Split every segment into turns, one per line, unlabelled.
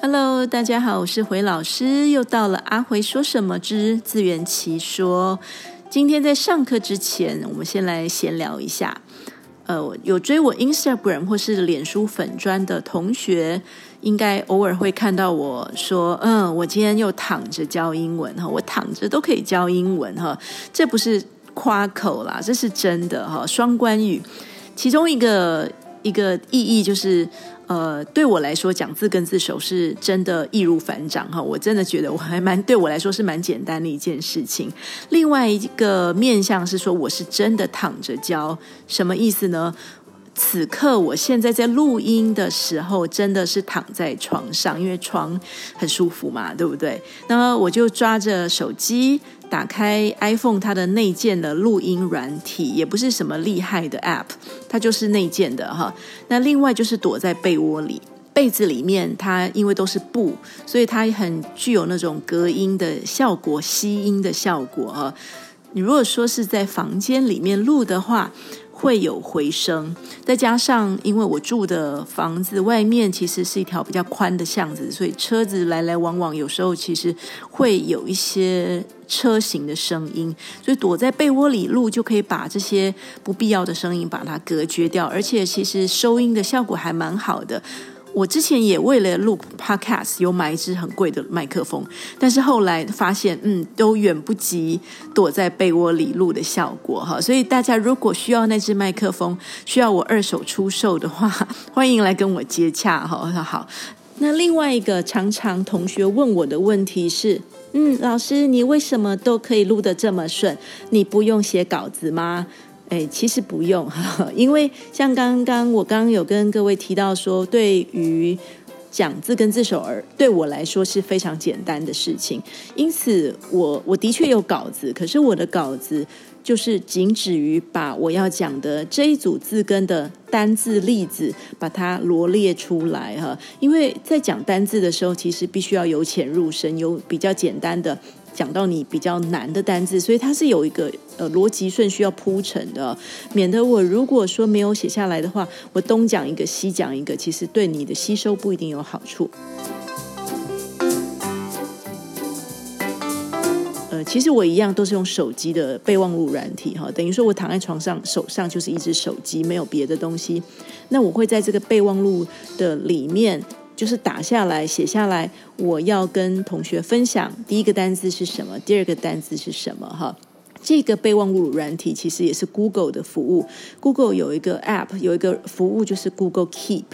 Hello，大家好，我是回老师，又到了阿回说什么之自圆其说。今天在上课之前，我们先来闲聊一下。呃，有追我 Instagram 或是脸书粉专的同学，应该偶尔会看到我说：“嗯，我今天又躺着教英文哈，我躺着都可以教英文哈。”这不是夸口啦，这是真的哈，双关语。其中一个一个意义就是。呃，对我来说，讲字根字首是真的易如反掌哈，我真的觉得我还蛮对我来说是蛮简单的一件事情。另外一个面向是说，我是真的躺着教，什么意思呢？此刻我现在在录音的时候，真的是躺在床上，因为床很舒服嘛，对不对？那么我就抓着手机。打开 iPhone，它的内建的录音软体也不是什么厉害的 App，它就是内建的哈。那另外就是躲在被窝里，被子里面它因为都是布，所以它很具有那种隔音的效果、吸音的效果哈。你如果说是在房间里面录的话，会有回声，再加上因为我住的房子外面其实是一条比较宽的巷子，所以车子来来往往，有时候其实会有一些车行的声音，所以躲在被窝里录就可以把这些不必要的声音把它隔绝掉，而且其实收音的效果还蛮好的。我之前也为了录 Podcast 有买一支很贵的麦克风，但是后来发现，嗯，都远不及躲在被窝里录的效果哈。所以大家如果需要那支麦克风，需要我二手出售的话，欢迎来跟我接洽哈。好，那另外一个常常同学问我的问题是，嗯，老师你为什么都可以录得这么顺？你不用写稿子吗？哎，其实不用，因为像刚刚我刚刚有跟各位提到说，对于讲字根字首儿，对我来说是非常简单的事情。因此我，我我的确有稿子，可是我的稿子就是仅止于把我要讲的这一组字根的单字例子把它罗列出来哈。因为在讲单字的时候，其实必须要由浅入深，有比较简单的。讲到你比较难的单字，所以它是有一个呃逻辑顺序要铺成的，免得我如果说没有写下来的话，我东讲一个西讲一个，其实对你的吸收不一定有好处。呃，其实我一样都是用手机的备忘录软体哈，等于说我躺在床上，手上就是一只手机，没有别的东西。那我会在这个备忘录的里面。就是打下来，写下来，我要跟同学分享第一个单字是什么，第二个单字是什么哈。这个备忘录软体其实也是 Google 的服务，Google 有一个 App，有一个服务就是 Google Keep，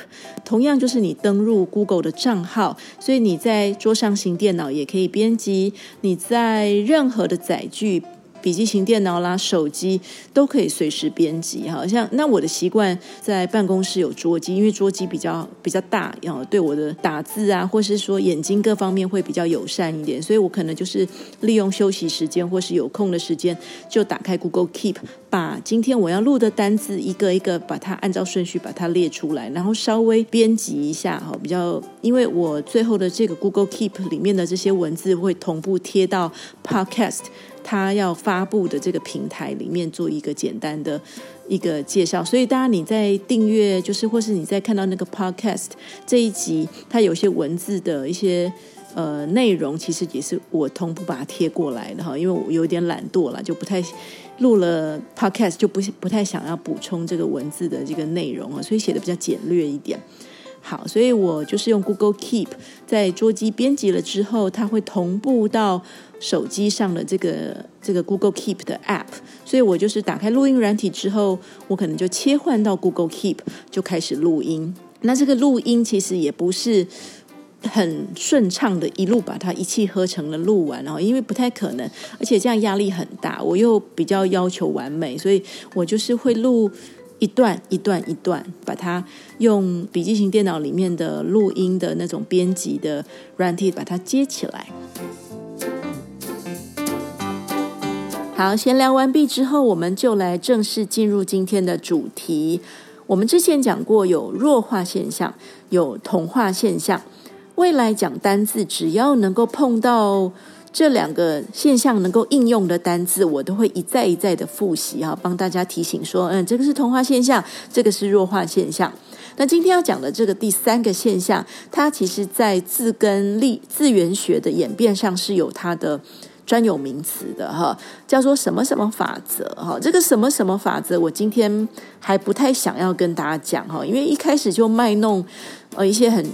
同样就是你登入 Google 的账号，所以你在桌上型电脑也可以编辑，你在任何的载具。笔记型电脑啦，手机都可以随时编辑。好像那我的习惯在办公室有桌机，因为桌机比较比较大，然后对我的打字啊，或是说眼睛各方面会比较友善一点，所以我可能就是利用休息时间或是有空的时间，就打开 Google Keep，把今天我要录的单字一个一个把它按照顺序把它列出来，然后稍微编辑一下哈，比较因为我最后的这个 Google Keep 里面的这些文字会同步贴到 Podcast。他要发布的这个平台里面做一个简单的一个介绍，所以当然你在订阅，就是或是你在看到那个 podcast 这一集，它有些文字的一些呃内容，其实也是我同步把它贴过来的哈，因为我有点懒惰了，就不太录了 podcast 就不不太想要补充这个文字的这个内容啊，所以写的比较简略一点。好，所以我就是用 Google Keep 在桌机编辑了之后，它会同步到手机上的这个这个 Google Keep 的 App。所以我就是打开录音软体之后，我可能就切换到 Google Keep 就开始录音。那这个录音其实也不是很顺畅的，一路把它一气呵成的录完，然后因为不太可能，而且这样压力很大。我又比较要求完美，所以我就是会录。一段一段一段，把它用笔记型电脑里面的录音的那种编辑的软体把它接起来。好，闲聊完毕之后，我们就来正式进入今天的主题。我们之前讲过，有弱化现象，有同化现象。未来讲单字，只要能够碰到。这两个现象能够应用的单字，我都会一再一再的复习哈，帮大家提醒说，嗯，这个是同化现象，这个是弱化现象。那今天要讲的这个第三个现象，它其实在字根力字源学的演变上是有它的专有名词的哈，叫做什么什么法则哈。这个什么什么法则，我今天还不太想要跟大家讲哈，因为一开始就卖弄呃一些很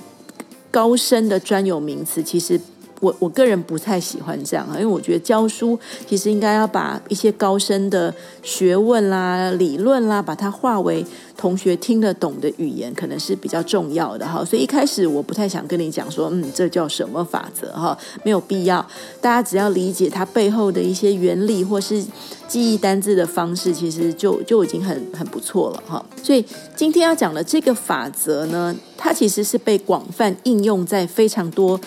高深的专有名词，其实。我我个人不太喜欢这样啊，因为我觉得教书其实应该要把一些高深的学问啦、理论啦，把它化为同学听得懂的语言，可能是比较重要的哈。所以一开始我不太想跟你讲说，嗯，这叫什么法则哈，没有必要。大家只要理解它背后的一些原理，或是记忆单字的方式，其实就就已经很很不错了哈。所以今天要讲的这个法则呢，它其实是被广泛应用在非常多。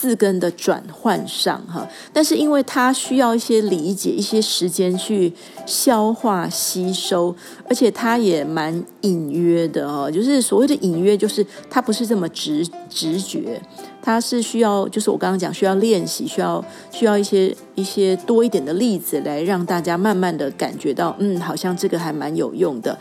字根的转换上，哈，但是因为它需要一些理解、一些时间去消化吸收，而且它也蛮隐约的哦。就是所谓的隐约，就是它不是这么直直觉，它是需要，就是我刚刚讲需要练习，需要需要一些一些多一点的例子来让大家慢慢的感觉到，嗯，好像这个还蛮有用的。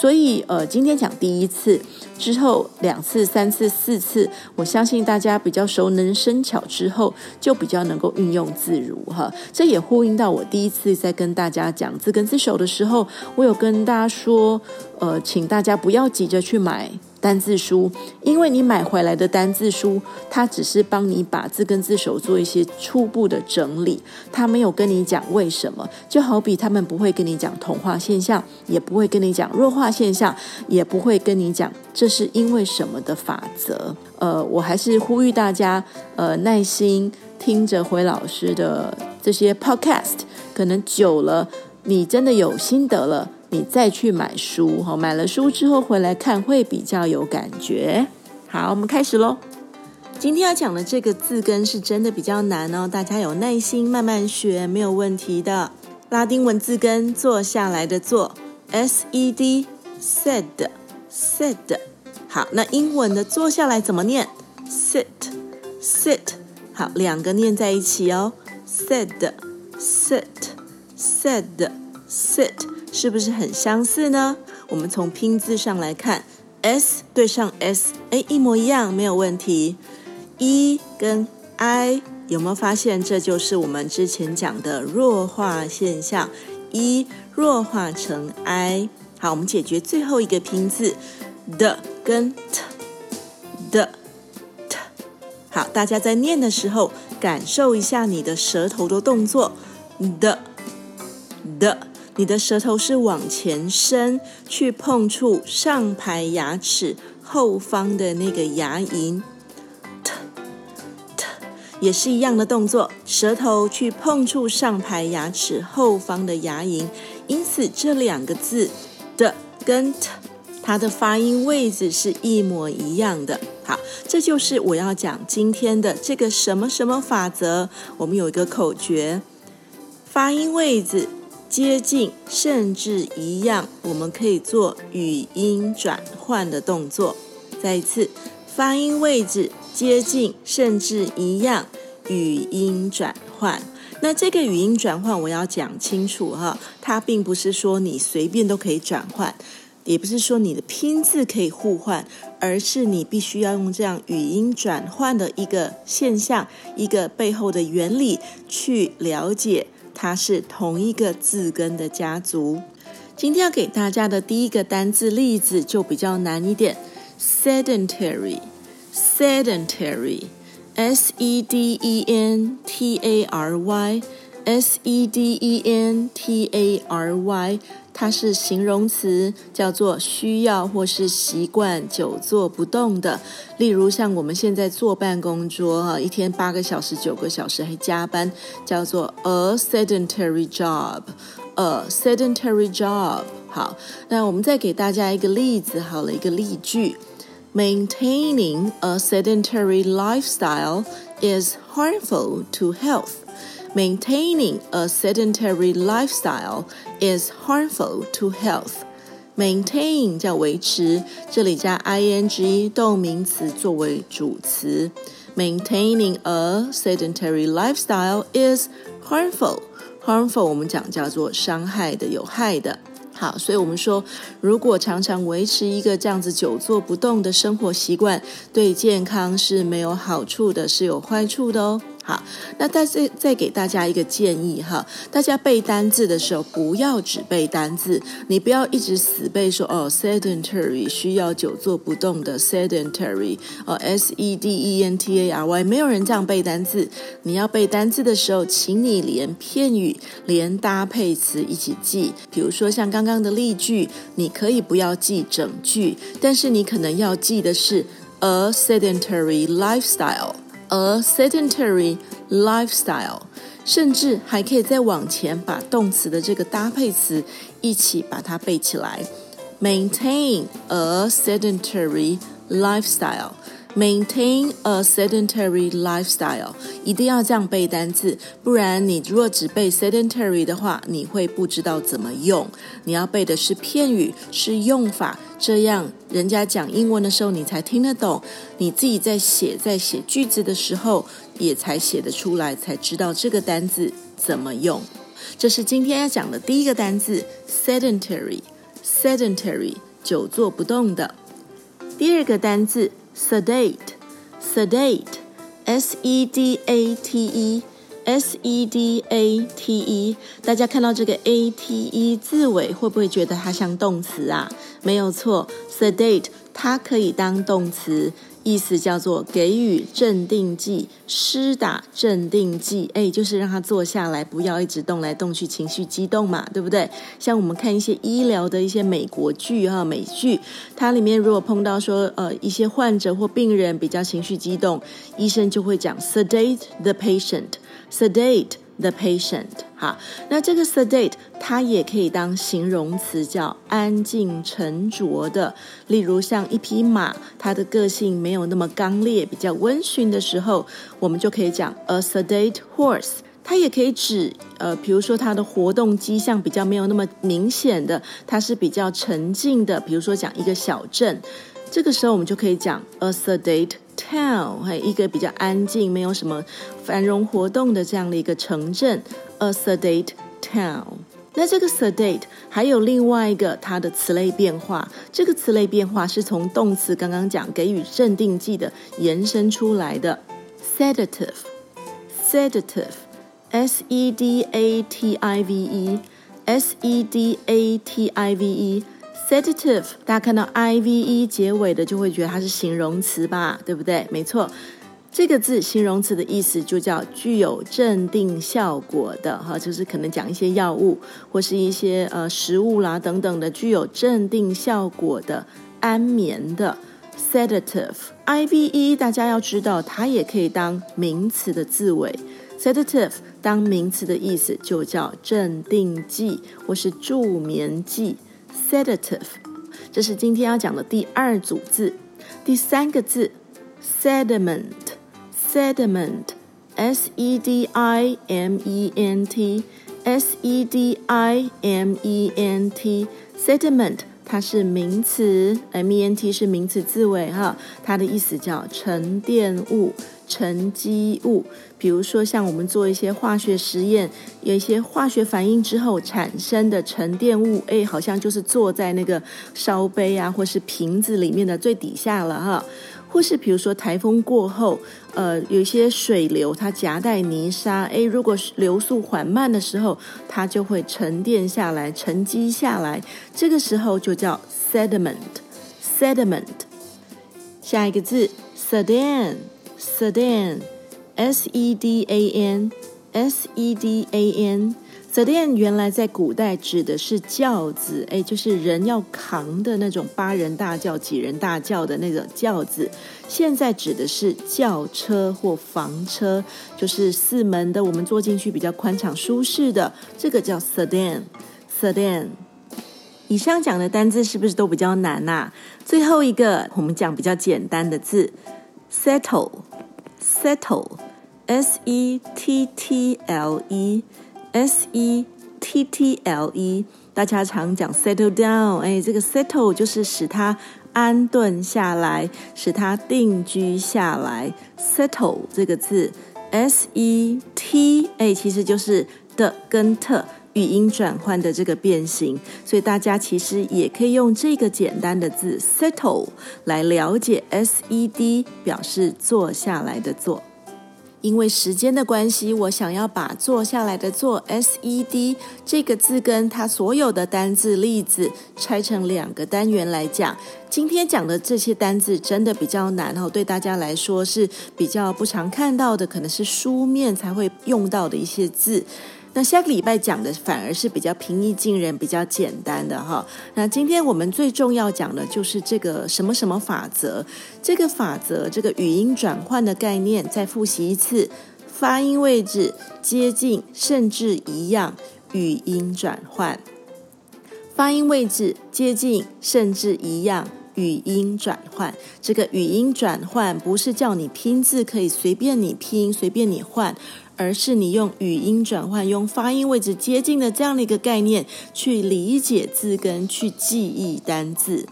所以，呃，今天讲第一次之后，两次、三次、四次，我相信大家比较熟能生巧之后，就比较能够运用自如哈。这也呼应到我第一次在跟大家讲自根自首的时候，我有跟大家说，呃，请大家不要急着去买。单字书，因为你买回来的单字书，它只是帮你把字根字首做一些初步的整理，它没有跟你讲为什么。就好比他们不会跟你讲同化现象，也不会跟你讲弱化现象，也不会跟你讲这是因为什么的法则。呃，我还是呼吁大家，呃，耐心听着辉老师的这些 podcast，可能久了，你真的有心得了。你再去买书哈，买了书之后回来看会比较有感觉。好，我们开始喽。今天要讲的这个字根是真的比较难哦，大家有耐心慢慢学，没有问题的。拉丁文字根坐下来的坐，S E D sed sed。好，那英文的坐下来怎么念？Sit sit。好，两个念在一起哦，sed sit sed sit。是不是很相似呢？我们从拼字上来看，s 对上 s，哎，一模一样，没有问题。e 跟 i 有没有发现？这就是我们之前讲的弱化现象，e 弱化成 i。好，我们解决最后一个拼字的跟 t 的 t。好，大家在念的时候，感受一下你的舌头的动作的的。你的舌头是往前伸，去碰触上排牙齿后方的那个牙龈，t t 也是一样的动作，舌头去碰触上排牙齿后方的牙龈，因此这两个字的跟 t 它的发音位置是一模一样的。好，这就是我要讲今天的这个什么什么法则。我们有一个口诀，发音位置。接近甚至一样，我们可以做语音转换的动作。再一次，发音位置接近甚至一样，语音转换。那这个语音转换我要讲清楚哈，它并不是说你随便都可以转换，也不是说你的拼字可以互换，而是你必须要用这样语音转换的一个现象，一个背后的原理去了解。它是同一个字根的家族。今天要给大家的第一个单字例子就比较难一点，sedentary，sedentary，s e d e n t a r y，s e d e n t a r y。它是形容词，叫做需要或是习惯久坐不动的。例如像我们现在坐办公桌，哈，一天八个小时、九个小时还加班，叫做 a sedentary job，a sedentary job。好，那我们再给大家一个例子，好了，一个例句：Maintaining a sedentary lifestyle is harmful to health. Maintaining a sedentary lifestyle is harmful to health. Maintain 叫维持，这里加 ing 动名词作为主词。Maintaining a sedentary lifestyle is harmful. Harmful 我们讲叫做伤害的、有害的。好，所以我们说，如果常常维持一个这样子久坐不动的生活习惯，对健康是没有好处的，是有坏处的哦。好，那再再再给大家一个建议哈，大家背单字的时候不要只背单字，你不要一直死背说哦，sedentary 需要久坐不动的 sedentary 哦，s e d e n t a r y 没有人这样背单字。你要背单字的时候，请你连片语连搭配词一起记。比如说像刚刚的例句，你可以不要记整句，但是你可能要记的是 a sedentary lifestyle。A sedentary lifestyle，甚至还可以再往前把动词的这个搭配词一起把它背起来。Maintain a sedentary lifestyle。 Maintain a sedentary lifestyle，一定要这样背单字，不然你如果只背 sedentary 的话，你会不知道怎么用。你要背的是片语，是用法，这样人家讲英文的时候你才听得懂。你自己在写在写句子的时候，也才写得出来，才知道这个单字怎么用。这是今天要讲的第一个单字，sedentary，sedentary，久坐不动的。第二个单字。Sedate, sedate, s e d a t e, s e d a t e。大家看到这个 a t e 字尾，会不会觉得它像动词啊？没有错，sedate 它可以当动词。意思叫做给予镇定剂，施打镇定剂，哎，就是让他坐下来，不要一直动来动去，情绪激动嘛，对不对？像我们看一些医疗的一些美国剧哈，美剧，它里面如果碰到说呃一些患者或病人比较情绪激动，医生就会讲 sedate the patient Sedate。The patient，哈，那这个 sedate 它也可以当形容词，叫安静沉着的。例如像一匹马，它的个性没有那么刚烈，比较温驯的时候，我们就可以讲 a sedate horse。它也可以指呃，比如说它的活动迹象比较没有那么明显的，它是比较沉静的。比如说讲一个小镇，这个时候我们就可以讲 a sedate town，还有一个比较安静，没有什么繁荣活动的这样的一个城镇，a sedate town。那这个 sedate 还有另外一个它的词类变化，这个词类变化是从动词刚刚讲给予镇定剂的延伸出来的，sedative，sedative，s e d a t i v e，s e d a t i v e。Sedative，大家看到 i v e 结尾的，就会觉得它是形容词吧，对不对？没错，这个字形容词的意思就叫具有镇定效果的，哈，就是可能讲一些药物或是一些呃食物啦等等的，具有镇定效果的安眠的 sedative。i v e 大家要知道，它也可以当名词的字尾，sedative 当名词的意思就叫镇定剂或是助眠剂。Sedative，这是今天要讲的第二组字。第三个字，sediment，sediment，s e d i m e n t，s e d i m e n t，sediment，它是名词，m e n t 是名词字尾哈，它的意思叫沉淀物。沉积物，比如说像我们做一些化学实验，有一些化学反应之后产生的沉淀物，哎，好像就是坐在那个烧杯啊，或是瓶子里面的最底下了哈。或是比如说台风过后，呃，有一些水流它夹带泥沙，哎，如果流速缓慢的时候，它就会沉淀下来、沉积下来，这个时候就叫 sediment，sediment。下一个字，sedan。Sedan, S-E-D-A-N, S-E-D-A-N。Sedan 原来在古代指的是轿子，哎，就是人要扛的那种八人大轿、几人大轿的那种轿子。现在指的是轿车或房车，就是四门的，我们坐进去比较宽敞舒适的，这个叫 Sedan。Sedan。以上讲的单字是不是都比较难呐、啊？最后一个我们讲比较简单的字。Settle, settle, s e t t l e, s e t t l e。大家常讲 settle down，哎，这个 settle 就是使它安顿下来，使它定居下来。settle 这个字，s e t，哎，其实就是的跟特。语音转换的这个变形，所以大家其实也可以用这个简单的字 settle 来了解 S E D 表示坐下来的坐。因为时间的关系，我想要把坐下来的坐 S E D 这个字跟它所有的单字例子拆成两个单元来讲。今天讲的这些单字真的比较难哦，对大家来说是比较不常看到的，可能是书面才会用到的一些字。那下个礼拜讲的反而是比较平易近人、比较简单的哈。那今天我们最重要讲的就是这个什么什么法则，这个法则，这个语音转换的概念，再复习一次：发音位置接近甚至一样，语音转换；发音位置接近甚至一样，语音转换。这个语音转换不是叫你拼字可以随便你拼、随便你换。而是你用语音转换，用发音位置接近的这样的一个概念去理解字根，去记忆单字。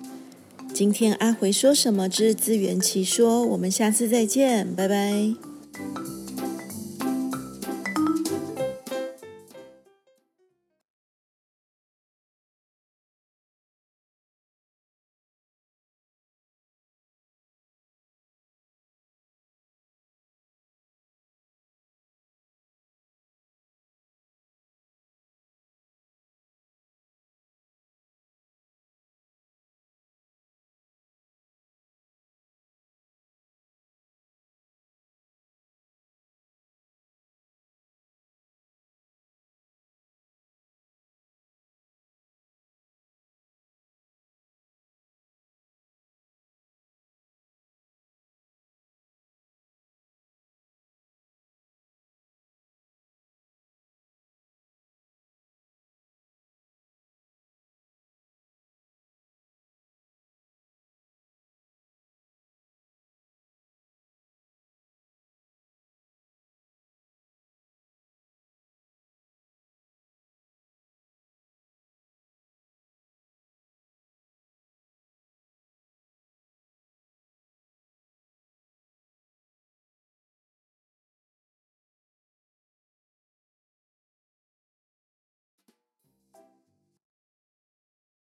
今天阿回说什么之自圆其说，我们下次再见，拜拜。